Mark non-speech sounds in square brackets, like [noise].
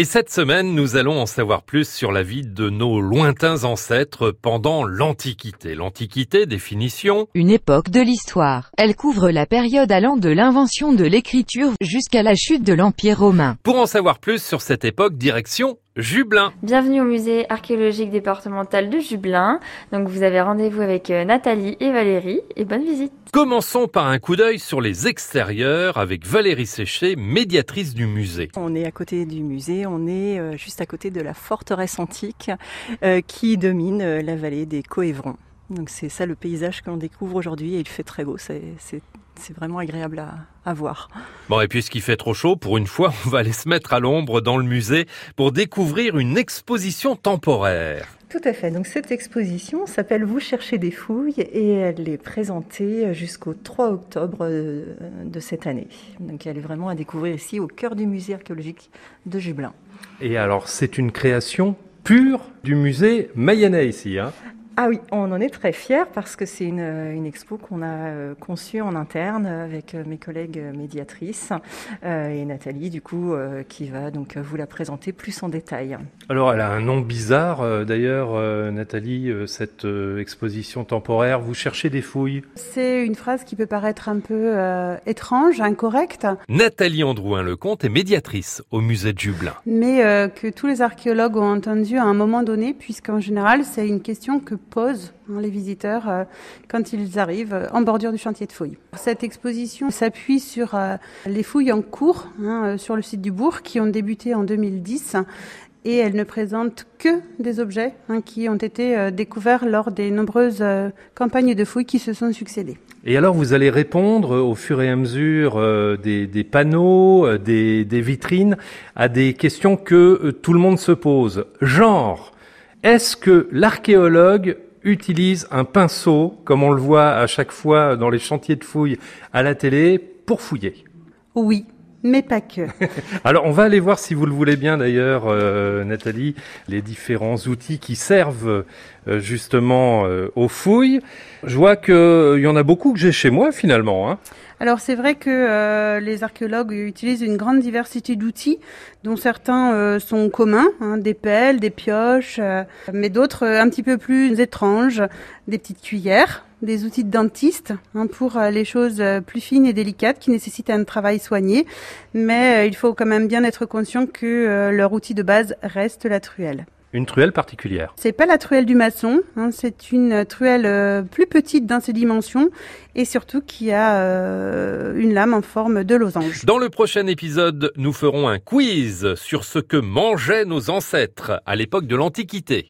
Et cette semaine, nous allons en savoir plus sur la vie de nos lointains ancêtres pendant l'Antiquité. L'Antiquité, définition Une époque de l'histoire. Elle couvre la période allant de l'invention de l'écriture jusqu'à la chute de l'Empire romain. Pour en savoir plus sur cette époque, direction Jublin. Bienvenue au musée archéologique départemental de Jublin. Donc vous avez rendez-vous avec euh, Nathalie et Valérie et bonne visite. Commençons par un coup d'œil sur les extérieurs avec Valérie Séché, médiatrice du musée. On est à côté du musée, on est euh, juste à côté de la forteresse antique euh, qui domine la vallée des Coévrons. Donc c'est ça le paysage qu'on découvre aujourd'hui et il fait très beau, c'est vraiment agréable à, à, voir. Bon et puisqu'il fait trop chaud, pour une fois [laughs] on va aller se mettre à l'ombre dans le musée pour découvrir une exposition temporaire. Tout à fait, donc cette exposition s'appelle Vous cherchez des fouilles et elle est présentée jusqu'au 3 octobre de cette année. Donc elle est vraiment à découvrir ici au cœur du musée archéologique de Jublin. Et alors c'est une création pure du musée mayennais ici. Hein? Ah oui, on en est très fiers parce que c'est une, une, expo qu'on a euh, conçue en interne avec euh, mes collègues médiatrices euh, et Nathalie, du coup, euh, qui va donc vous la présenter plus en détail. Alors, elle a un nom bizarre d'ailleurs, Nathalie, cette exposition temporaire. Vous cherchez des fouilles C'est une phrase qui peut paraître un peu étrange, incorrecte. Nathalie Androuin-Lecomte est médiatrice au musée de Jublin. Mais que tous les archéologues ont entendu à un moment donné, puisqu'en général, c'est une question que posent hein, les visiteurs euh, quand ils arrivent euh, en bordure du chantier de fouilles. Cette exposition s'appuie sur euh, les fouilles en cours hein, sur le site du bourg qui ont débuté en 2010 et elle ne présente que des objets hein, qui ont été découverts lors des nombreuses campagnes de fouilles qui se sont succédées. Et alors vous allez répondre au fur et à mesure des, panneaux, des, vitrines, à des questions que tout le monde se pose. Genre, est-ce que l'archéologue utilise un pinceau, comme on le voit à chaque fois dans les chantiers de fouilles à la télé, pour fouiller? Oui, mais pas que. [laughs] Alors, on va aller voir, si vous le voulez bien d'ailleurs, euh, Nathalie, les différents outils qui servent euh, justement euh, aux fouilles. Je vois qu'il y en a beaucoup que j'ai chez moi finalement. Hein. Alors c'est vrai que euh, les archéologues utilisent une grande diversité d'outils, dont certains euh, sont communs, hein, des pelles, des pioches, euh, mais d'autres un petit peu plus étranges, des petites cuillères, des outils de dentiste hein, pour les choses plus fines et délicates qui nécessitent un travail soigné, mais il faut quand même bien être conscient que leur outil de base reste la truelle. Une truelle particulière. C'est pas la truelle du maçon, hein, c'est une truelle euh, plus petite dans ses dimensions et surtout qui a euh, une lame en forme de losange. Dans le prochain épisode, nous ferons un quiz sur ce que mangeaient nos ancêtres à l'époque de l'Antiquité.